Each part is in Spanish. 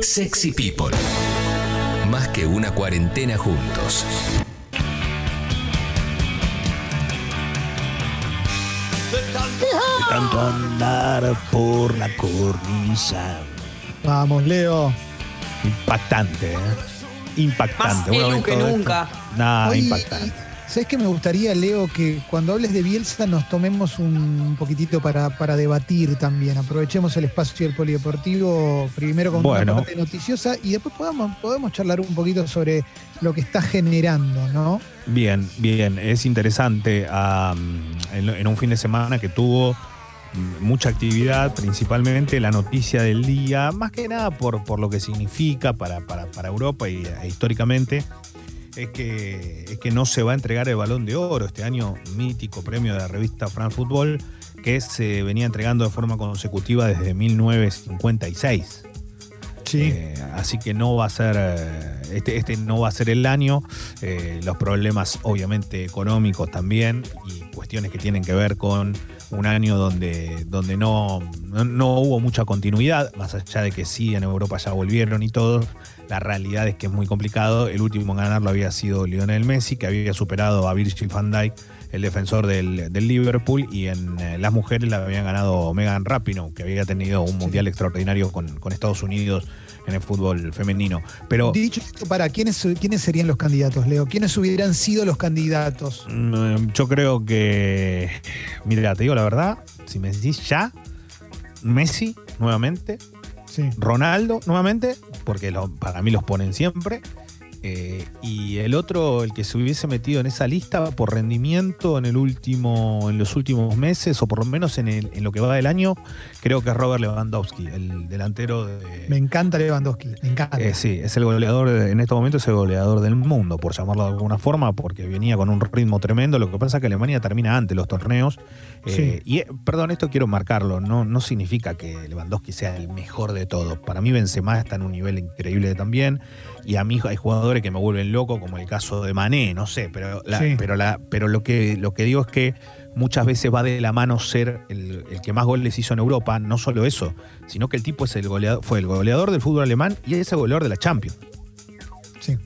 Sexy People. Más que una cuarentena juntos. De tanto andar por la cornisa. Vamos, Leo. Impactante, ¿eh? Impactante. Más que todo esto- nunca. Nah, Hoy- impactante. ¿Sabes qué me gustaría, Leo, que cuando hables de Bielsa nos tomemos un poquitito para, para debatir también? Aprovechemos el espacio del polideportivo primero con Bueno. una parte noticiosa y después podamos, podemos charlar un poquito sobre lo que está generando, ¿no? Bien, bien. Es interesante am, en, en un fin de semana que tuvo mucha actividad, principalmente la noticia del día, más que nada por, por lo que significa para, para, para Europa y e históricamente, es que, es que no se va a entregar el balón de oro este año, mítico premio de la revista France Football, que se venía entregando de forma consecutiva desde 1956. Eh, así que no va a ser, eh, este, este no va a ser el año. Eh, los problemas obviamente económicos también y cuestiones que tienen que ver con un año donde, donde no, no, no hubo mucha continuidad, más allá de que sí en Europa ya volvieron y todo. La realidad es que es muy complicado. El último en ganarlo había sido Lionel Messi, que había superado a Virgil van Dijk, el defensor del, del Liverpool, y en eh, las mujeres la habían ganado Megan Rapinoe, que había tenido un mundial extraordinario con, con Estados Unidos en el fútbol femenino. Pero Dicho esto, para, ¿quiénes, ¿quiénes serían los candidatos, Leo? ¿Quiénes hubieran sido los candidatos? mm, yo creo que, mira, te digo la verdad, si me decís ya, Messi nuevamente, Sí. Ronaldo nuevamente, porque lo- para mí los ponen siempre. Eh, y el otro, el que se hubiese metido en esa lista por rendimiento en el último, en los últimos meses, o por lo menos en, el- en lo que va del año, creo que es Robert Lewandowski, el delantero de. Me encanta Lewandowski, me encanta. Eh, sí, es el goleador, en estos momentos es el goleador del mundo, por llamarlo de alguna forma, porque venía con un ritmo tremendo. Lo que pasa es que Alemania termina antes los torneos. Eh, Y, perdón, esto quiero marcarlo, no, no significa que Lewandowski sea el mejor de todos. Para mí Benzema está en un nivel increíble también. Y a mí hay jugadores que me vuelven loco, como el caso de Mané, no sé, pero, la- Sí. pero, la, pero lo, que, lo que digo es que muchas veces va de la mano ser el, el que más goles hizo en Europa, no solo eso, sino que el tipo es el goleador, fue el goleador del fútbol alemán y es el goleador de la Champions. Sí.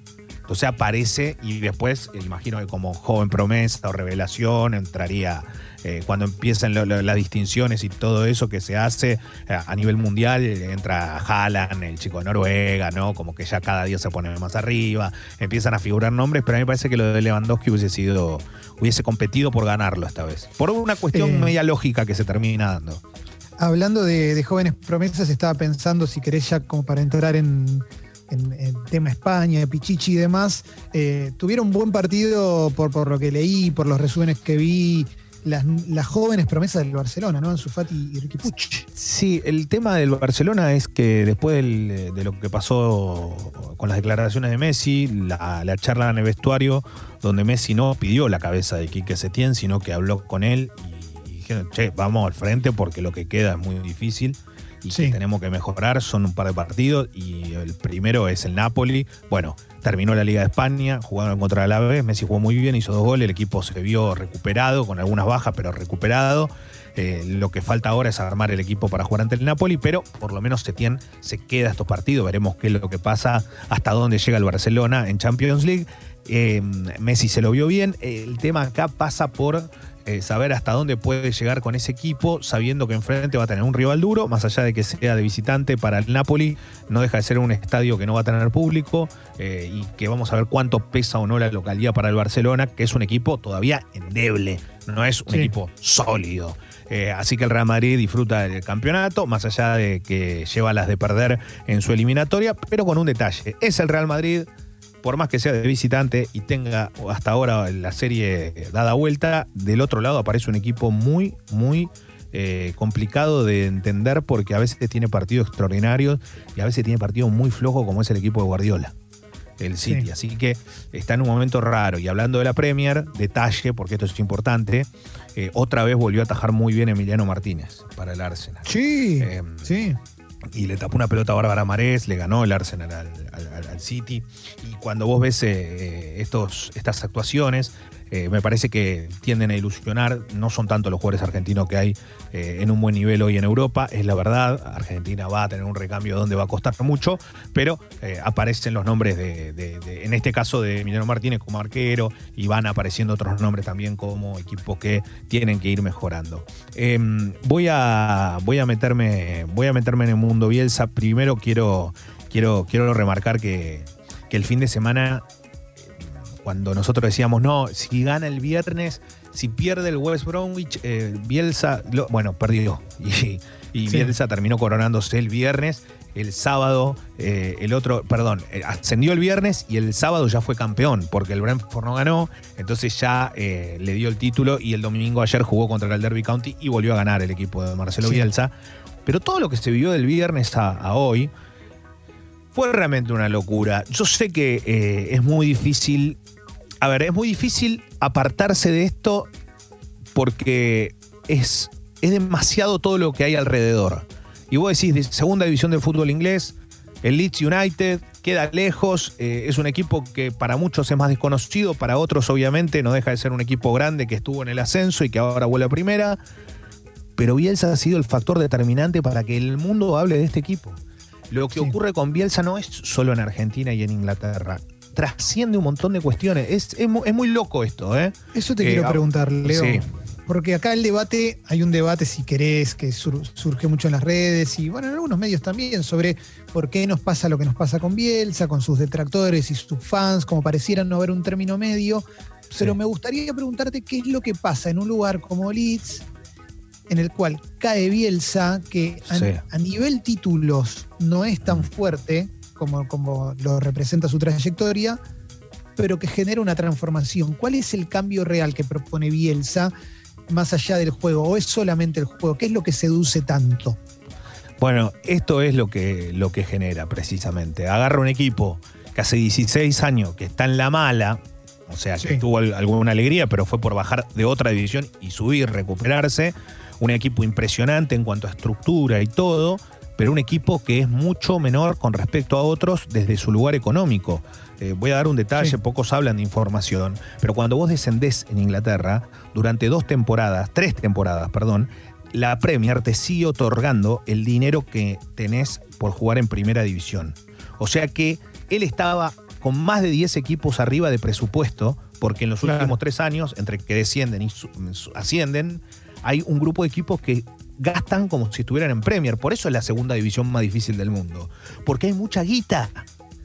Entonces aparece y después, imagino que como joven promesa o revelación, entraría eh, cuando empiezan lo- lo- las distinciones y todo eso que se hace eh, a nivel mundial, entra Haaland, el chico de Noruega, ¿no? Como que ya cada día se pone más arriba, empiezan a figurar nombres, pero a mí me parece que lo de Lewandowski hubiese sido, hubiese competido por ganarlo esta vez. Por una cuestión Eh. media lógica que se termina dando. Hablando de, de jóvenes promesas, estaba pensando si querés ya como para entrar en, en, en tema España, Pichichi y demás. eh, tuvieron un buen partido por, por lo que leí, por los resúmenes que vi, las, las jóvenes promesas del Barcelona, ¿no? Ansu Fati y Ricky Puch. Sí, el tema del Barcelona es que después de lo que pasó con las declaraciones de Messi, la, la charla en el vestuario, donde Messi no pidió la cabeza de Quique Setién, sino que habló con él y, y dijeron, che, vamos al frente porque lo que queda es muy difícil y Sí. que tenemos que mejorar. Son un par de partidos y el primero es el Napoli. Bueno, terminó la Liga de España, jugaron contra el Alavés, Messi jugó muy bien, hizo dos goles, el equipo se vio recuperado, con algunas bajas, pero recuperado. Eh, lo que falta ahora es armar el equipo para jugar ante el Napoli, pero por lo menos Setién se queda estos partidos. Veremos qué es lo que pasa, hasta dónde llega el Barcelona en Champions League. Eh, Messi se lo vio bien. El tema acá pasa por eh, saber hasta dónde puede llegar con ese equipo, sabiendo que enfrente va a tener un rival duro, más allá de que sea de visitante para el Napoli, no deja de ser un estadio que no va a tener público eh, y que vamos a ver cuánto pesa o no la localidad para el Barcelona, que es un equipo todavía endeble, no es un Sí. equipo sólido. Eh, así que el Real Madrid disfruta del campeonato, más allá de que lleva las de perder en su eliminatoria, pero con un detalle. Es el Real Madrid, por más que sea de visitante y tenga hasta ahora la serie dada vuelta, del otro lado aparece un equipo muy, muy eh, complicado de entender porque a veces tiene partidos extraordinarios y a veces tiene partidos muy flojos como es el equipo de Guardiola. El City, Sí. así que está en un momento raro. Y hablando de la Premier, detalle, porque esto es importante, eh, otra vez volvió a atajar muy bien Emiliano Martínez para el Arsenal. Sí, Eh, sí. Y le tapó una pelota a Bárbara Marés, le ganó el Arsenal al, City. Y cuando vos ves eh, estos, estas actuaciones, eh, me parece que tienden a ilusionar. No son tanto los jugadores argentinos que hay eh, en un buen nivel hoy en Europa, es la verdad. Argentina va a tener un recambio donde va a costar mucho, pero eh, aparecen los nombres de, en este caso de Emiliano Martínez como arquero y van apareciendo otros nombres también como equipos que tienen que ir mejorando. Em, voy, a, voy, a meterme, voy a en el mundo Bielsa. Primero quiero, quiero, quiero remarcar que, que el fin de semana cuando nosotros decíamos, no, si gana el viernes, si pierde el West Bromwich, eh, Bielsa, bueno, perdió. Y, Bielsa terminó coronándose el viernes. El sábado, eh, el otro, perdón, eh, ascendió el viernes y el sábado ya fue campeón, porque el Brentford no ganó, entonces ya le dio el título y el domingo ayer jugó contra el Derby County y volvió a ganar el equipo de Marcelo Bielsa. Pero todo lo que se vivió del viernes a hoy, fue realmente una locura. Yo sé que eh, es muy difícil. A ver, es muy difícil apartarse de esto porque es, es demasiado todo lo que hay alrededor. Y vos decís, de segunda división del fútbol inglés, el Leeds United queda lejos, eh, es un equipo que para muchos es más desconocido, para otros obviamente no deja de ser un equipo grande que estuvo en el ascenso y que ahora vuelve a primera. Pero Bielsa ha sido el factor determinante para que el mundo hable de este equipo. Lo que ocurre con Bielsa no es solo en Argentina y en Inglaterra. Trasciende un montón de cuestiones. Es, es, muy loco esto, ¿eh? Eso te quiero preguntar, Leo. Porque acá el debate, hay un debate, si querés, que surge mucho en las redes y bueno, en algunos medios también, sobre por qué nos pasa lo que nos pasa con Bielsa, con sus detractores y sus fans, como parecieran no haber un término medio. Pero me gustaría preguntarte qué es lo que pasa en un lugar como Leeds, en el cual cae Bielsa, que a, nivel títulos no es tan fuerte como, como lo representa su trayectoria, pero que genera una transformación. ¿Cuál es el cambio real que propone Bielsa más allá del juego? ¿O es solamente el juego? ¿Qué es lo que seduce tanto? Bueno, esto es lo que, lo que genera precisamente. Agarra un equipo que hace 16 años que está en la mala, o sea, que tuvo alguna alegría, pero fue por bajar de otra división y subir, recuperarse un equipo impresionante en cuanto a estructura y todo, pero un equipo que es mucho menor con respecto a otros desde su lugar económico. Eh, voy a dar un detalle, pocos hablan de información, pero cuando vos descendés en Inglaterra, durante dos temporadas, tres temporadas, perdón, la Premier te sigue otorgando el dinero que tenés por jugar en primera división. O sea que él estaba con más de 10 equipos arriba de presupuesto, porque en los últimos tres años, entre que descienden y ascienden, hay un grupo de equipos que gastan como si estuvieran en Premier. Por eso es la segunda división más difícil del mundo. Porque hay mucha guita.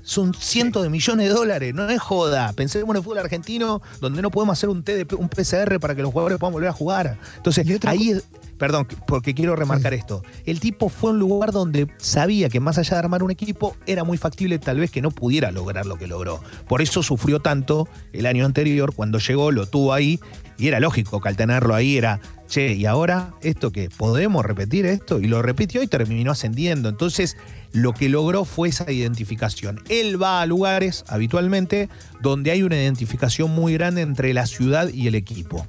Son cientos de millones de dólares, no es joda. Pensemos en el fútbol argentino, donde no podemos hacer un TDP, un PCR para que los jugadores puedan volver a jugar. Entonces, ahí Perdón, porque quiero remarcar esto. El tipo fue a un lugar donde sabía que más allá de armar un equipo, era muy factible tal vez que no pudiera lograr lo que logró. Por eso sufrió tanto el año anterior, cuando llegó, lo tuvo ahí, y era lógico que al tenerlo ahí era, che, ¿y ahora esto qué? ¿Podemos repetir esto? Y lo repitió y terminó ascendiendo. Entonces, lo que logró fue esa identificación. Él va a lugares habitualmente donde hay una identificación muy grande entre la ciudad y el equipo.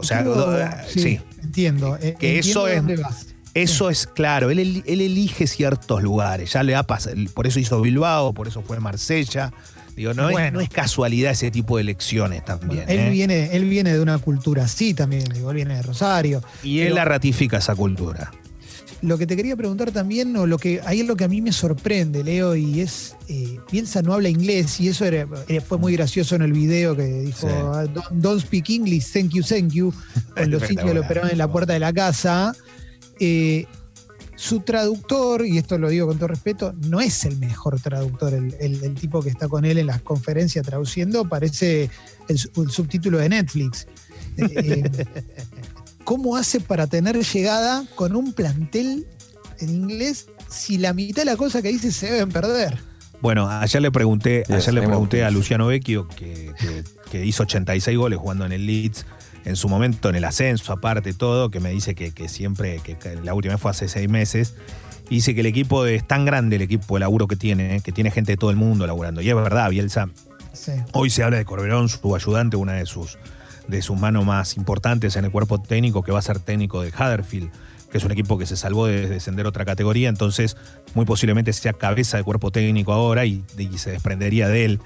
O sea, sí, entiendo. Que eso es. Eso es claro, él, él, elige ciertos lugares, ya le ha pasado, por eso hizo Bilbao, por eso fue Marsella. Digo, no, es, no es casualidad ese tipo de elecciones también. él, ¿eh? viene, él viene de una cultura así también, digo, él viene de Rosario. Y él la ratifica esa cultura. Lo que te quería preguntar también, o lo que ahí es lo que a mí me sorprende, Leo, y es, eh, piensa, no habla inglés, y eso era, eh, fue muy gracioso en el video que dijo, ah, don't, speak English, thank you, thank you, con los sitios que lo operaban en la puerta de la casa. Eh, su traductor, y esto lo digo con todo respeto, no es el mejor traductor, el, tipo que está con él en las conferencias traduciendo, parece el, subtítulo de Netflix. ¿cómo hace para tener llegada con un plantel en inglés si la mitad de la cosa que dice se deben perder? Bueno, ayer le pregunté, ayer le pregunté a Luciano Vecchio, que, hizo 86 goles jugando en el Leeds, en su momento en el ascenso, aparte todo, que me dice que, siempre, que, la última vez fue hace seis meses, y dice que el equipo es tan grande, el equipo de laburo que tiene, que tiene gente de todo el mundo laburando. Y es verdad, Bielsa. Hoy se habla de Corberón, su ayudante, una de sus de sus manos más importantes en el cuerpo técnico, que va a ser técnico de Huddersfield. que es un equipo que se salvó de descender otra categoría, entonces muy posiblemente sea cabeza de cuerpo técnico ahora y, y se desprendería de él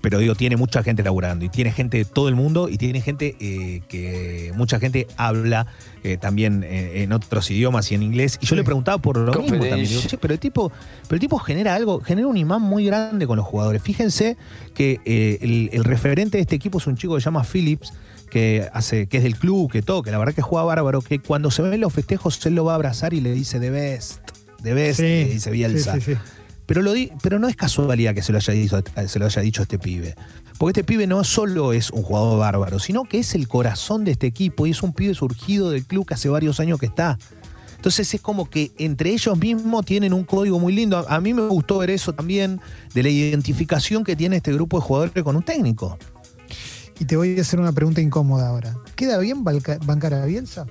pero digo, tiene mucha gente laburando y tiene gente de todo el mundo y tiene gente eh, que mucha gente habla eh, también eh, en otros idiomas y en inglés. Y yo le preguntaba por lo mismo también. Digo, "Che, pero el tipo, pero el tipo genera algo, genera un imán muy grande con los jugadores. Fíjense que el, el referente de este equipo es un chico que se llama Phillips, que hace, que es del club, que todo, que la verdad que juega bárbaro, que cuando se ven los festejos, él lo va a abrazar y le dice The best, The best, le dice Bielsa. sí, sí, sí. Pero, lo di- pero no es casualidad que se lo, haya dicho, se lo haya dicho este pibe. Porque este pibe no solo es un jugador bárbaro, sino que es el corazón de este equipo y es un pibe surgido del club que hace varios años que está. Entonces es como que entre ellos mismos tienen un código muy lindo. A, a mí me gustó ver eso también de la identificación que tiene este grupo de jugadores con un técnico. Y te voy a hacer una pregunta incómoda ahora. ¿Queda bien balca- bancar a Bielsa?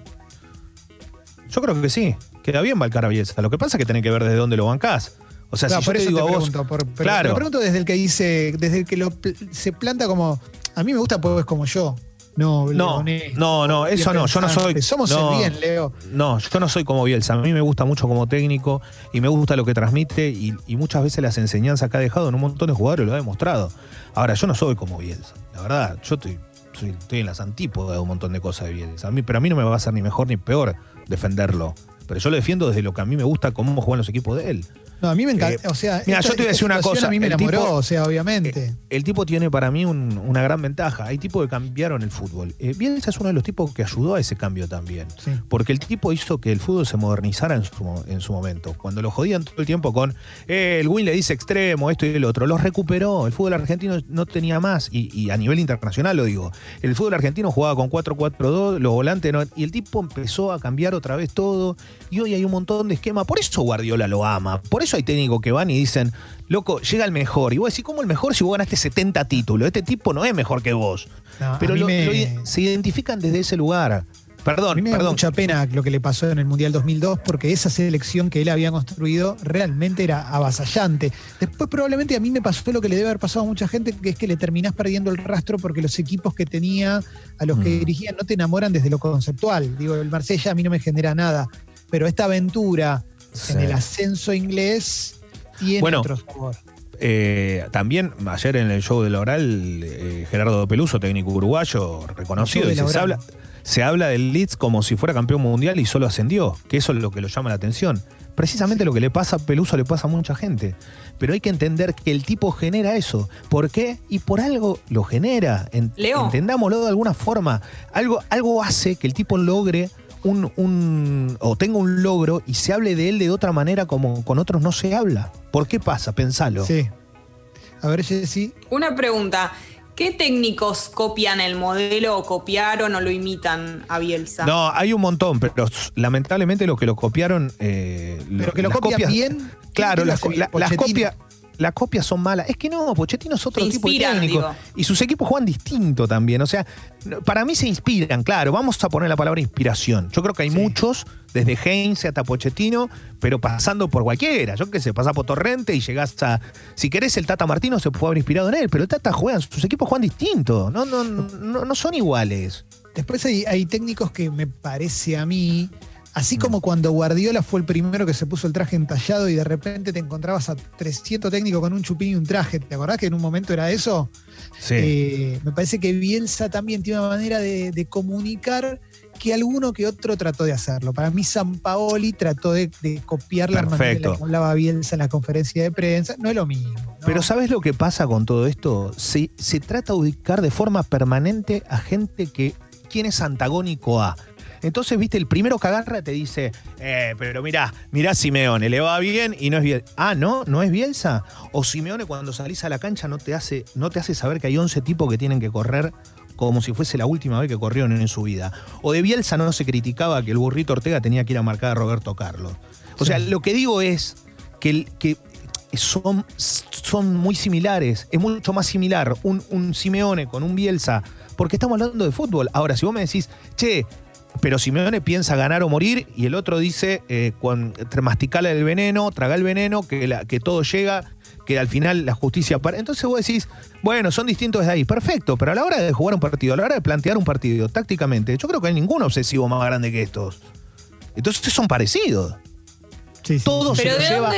Yo creo que sí. Queda bien Balcar a Bielsa. Lo que pasa es que tenés que ver desde dónde lo bancás. O sea, Claro, si yo por te eso digo te a vos. pregunto. por- pero Claro. te lo pregunto desde el que dice, desde el que lo se planta como. A mí me gusta pues como yo. No, No, no, no, eso no, yo no soy-. Somos no. el bien, Leo. No, yo no soy como Bielsa. A mí me gusta mucho como técnico y me gusta lo que transmite y, y muchas veces las enseñanzas que ha dejado en un montón de jugadores lo ha demostrado. Ahora, yo no soy como Bielsa. La verdad, yo estoy, soy- estoy en las antípodas de un montón de cosas de Bielsa. A mí, pero a mí no me va a ser ni mejor ni peor defenderlo. Pero yo lo defiendo desde lo que a mí me gusta, cómo juegan los equipos de él. No, a mí me encanta. Eh, o sea, mira, esta- yo te voy a decir una cosa, A mí me el enamoró, tipo- o sea, obviamente. El tipo tiene para mí un- una gran ventaja. Hay tipos que cambiaron el fútbol. Eh, Bielsa es uno de los tipos que ayudó a ese cambio también. Sí. Porque el tipo hizo que el fútbol se modernizara en su, en su momento. Cuando lo jodían todo el tiempo con eh, el Win le dice extremo, esto y el otro, los recuperó. El fútbol argentino no tenía más. Y, y a nivel internacional lo digo. El fútbol argentino jugaba con 4-4-2, los volantes no. Y el tipo empezó a cambiar otra vez todo. Y hoy hay un montón de esquemas. Por eso Guardiola lo ama. Por eso hay técnicos que van y dicen, loco, llega el mejor. Y vos decís, ¿cómo el mejor si vos ganaste 70 títulos? Este tipo no es mejor que vos. No, Pero mí lo- me- lo ide- se identifican desde ese lugar. A Perdón, mí me da mucha pena lo que le pasó en el Mundial 2002 porque esa selección que él había construido realmente era avasallante. Después probablemente a mí me pasó lo que le debe haber pasado a mucha gente, que es que le terminás perdiendo el rastro porque los equipos que tenía, a los que Mm. dirigía, no te enamoran desde lo conceptual. Digo, el Marsella a mí no me genera nada, pero esta aventura Sí. en el ascenso inglés tiene Bueno, otro sabor. Eh, también ayer en el show del Oral, eh, Gerardo Peluso, técnico uruguayo, reconocido, del se, habla, se habla del Leeds como si fuera campeón mundial y solo ascendió, que eso es lo que lo llama la atención. Precisamente lo que le pasa a Peluso le pasa a mucha gente. Pero hay que entender que el tipo genera eso. ¿Por qué? Y por algo lo genera. En- Leo. Entendámoslo de alguna forma. Algo, algo hace que el tipo logre un, un- o tenga un logro y se hable de él de otra manera como con otros no se habla. ¿Por qué pasa? Pensalo. Sí. A ver, Jessy. Una pregunta. ¿Qué técnicos copian el modelo o copiaron o lo imitan a Bielsa? No, hay un montón, pero lamentablemente lo que lo copiaron. eh, Pero que lo copias- bien. Claro, ¿quién lo las, bien? la- las Pochettino. Las copias son malas. Es que no, Pochettino es otro Se tipo de técnico. digo. Y sus equipos juegan distinto también. O sea, para mí se inspiran, claro. Vamos a poner la palabra inspiración. Yo creo que hay Sí. muchos, desde Heinze hasta Pochettino, pero pasando por cualquiera. Yo qué sé, pasás por Torrente y llegás a. Si querés, el Tata Martino se puede haber inspirado en él, pero el Tata juegan, sus equipos juegan distinto. No, no, no, no son iguales. Después hay, hay técnicos que me parece a mí, así Mm. como cuando Guardiola fue el primero que se puso el traje entallado y de repente te encontrabas a 300 técnicos con un chupín y un traje. ¿Te acordás que en un momento era eso? Sí. Eh, me parece que Bielsa también tiene una manera de, de comunicar que alguno que otro trató de hacerlo. Para mí, San Paoli trató de, de copiar la manera en la que hablaba Bielsa en la conferencia de prensa. No es lo mismo. ¿no? Pero ¿sabes lo que pasa con todo esto? Se, se trata de ubicar de forma permanente a gente que quién es antagónico a. Entonces, viste, el primero que agarra te dice, eh, pero mirá, mirá Simeone, le va bien y no es Bielsa. Ah, ¿no? ¿No es Bielsa? O Simeone cuando salís a la cancha no te hace, no te hace saber que hay 11 tipos que tienen que correr como si fuese la última vez que corrieron en su vida. O de Bielsa no se criticaba que el burrito Ortega tenía que ir a marcar a Roberto Carlos. O sea, lo que digo es que, el- que son, son muy similares. Es mucho más similar un, un Simeone con un Bielsa, porque estamos hablando de fútbol. Ahora, si vos me decís, che, pero Simeone piensa ganar o morir, y el otro dice, eh, con, masticar el veneno, tragar el veneno, que, la- que todo llega, que al final la justicia para. Entonces vos decís, bueno, son distintos desde ahí, perfecto, pero a la hora de jugar un partido, a la hora de plantear un partido tácticamente, yo creo que hay ningún obsesivo más grande que estos. Entonces son parecidos. Sí, sí, Todo sí. se Pero lo ¿de lleva.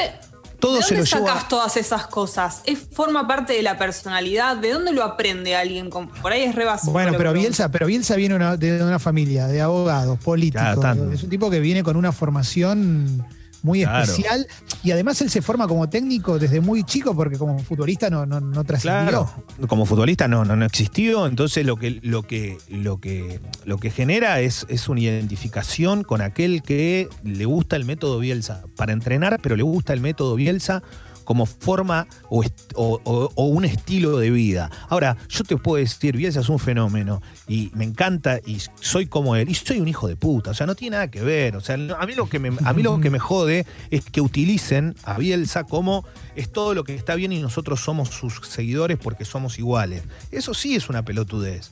Todo ¿de se dónde lo lleva. sacas todas esas cosas? ¿Es, ¿Forma parte de la personalidad? ¿De dónde lo aprende alguien? con- Por ahí es re básico, Bueno, pero Bielsa, pero Bielsa viene una- de una familia de abogados, políticos. Claro, es un tipo que viene con una formación muy Claro. especial y además él se forma como técnico desde muy chico porque como futbolista no, no, no trascendió. Claro, como futbolista no, no, no existió, entonces lo que, lo que, lo que, lo que genera es, es una identificación con aquel que le gusta el método Bielsa para entrenar, pero le gusta el método Bielsa como forma o, un estilo de vida. Ahora, yo te puedo decir, Bielsa es un fenómeno y me encanta y soy como él y soy un hijo de puta, o sea, no tiene nada que ver, o sea, a mí lo que me, a mí lo que me jode es que utilicen a Bielsa como es todo lo que está bien y nosotros somos sus seguidores porque somos iguales. Eso sí es una pelotudez.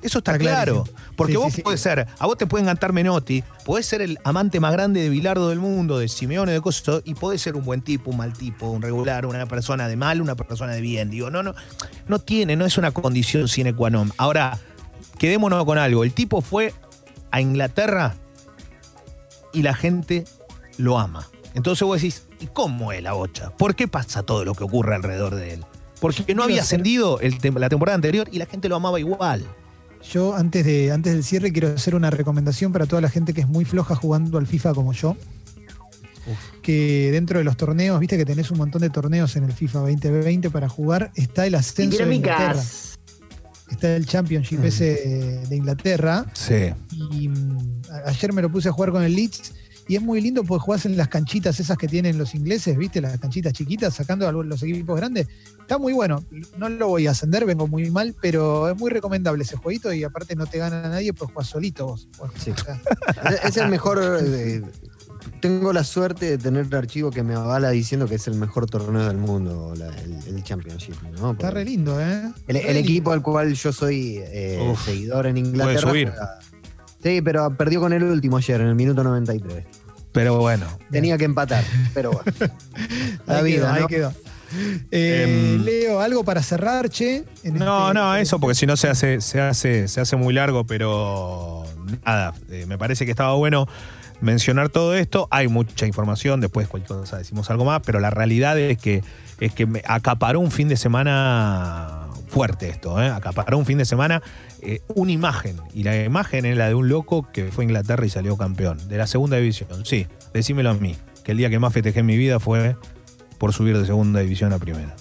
Eso está, Está claro. clarísimo. Porque Sí, vos sí, ser, a vos te pueden cantar Menotti, podés ser el amante más grande de Bilardo del mundo, de Simeone, de cosas, y podés ser un buen tipo, un mal tipo, un regular, una persona de mal, una persona de bien. Digo, no, no, no tiene, no es una condición sine qua non. Ahora, quedémonos con algo. El tipo fue a Inglaterra y la gente lo ama. Entonces vos decís, ¿y cómo es la bocha? ¿Por qué pasa todo lo que ocurre alrededor de él? Porque no había ascendido el la temporada anterior y la gente lo amaba igual. Yo antes, de, antes del cierre quiero hacer una recomendación para toda la gente que es muy floja jugando al FIFA como yo. Que dentro de los torneos, viste que tenés un montón de torneos en el FIFA 2020 para jugar, está el ascenso de Inglaterra. Está el Championship ese de Inglaterra. Sí. Y mm, ayer me lo puse a jugar con el Leeds. Y es muy lindo porque jugás en las canchitas esas que tienen los ingleses, ¿viste? Las canchitas chiquitas, sacando a los equipos grandes. Está muy bueno. No lo voy a ascender, vengo muy mal, pero es muy recomendable ese jueguito y aparte no te gana nadie, pues jugás solito vos. Sí. Es- el mejor. eh, tengo la suerte de tener el archivo que me avala diciendo que es el mejor torneo del mundo, la- el, el Championship. ¿no? está re lindo, ¿eh? el, Re el lindo. equipo al cual yo soy eh, Uf, seguidor en Inglaterra. subir. juega- Sí, pero perdió con el último ayer, en el minuto 93. Pero bueno. Tenía que empatar, pero bueno. La Ahí vida, quedó, ahí ¿no? quedó. Eh, Em, Leo, algo para cerrar, che. En No, este- no, eso porque si no se hace, se hace, se hace muy largo, pero nada, eh, me parece que estaba bueno mencionar todo esto. Hay mucha información, después cualquier cosa decimos algo más, pero la realidad es que, es que me acaparó un fin de semana fuerte esto, ¿eh? acaparó un fin de semana eh, una imagen, y la imagen es la de un loco que fue a Inglaterra y salió campeón, de la segunda división, sí, decímelo a mí, que el día que más festejé en mi vida fue por subir de segunda división a primera.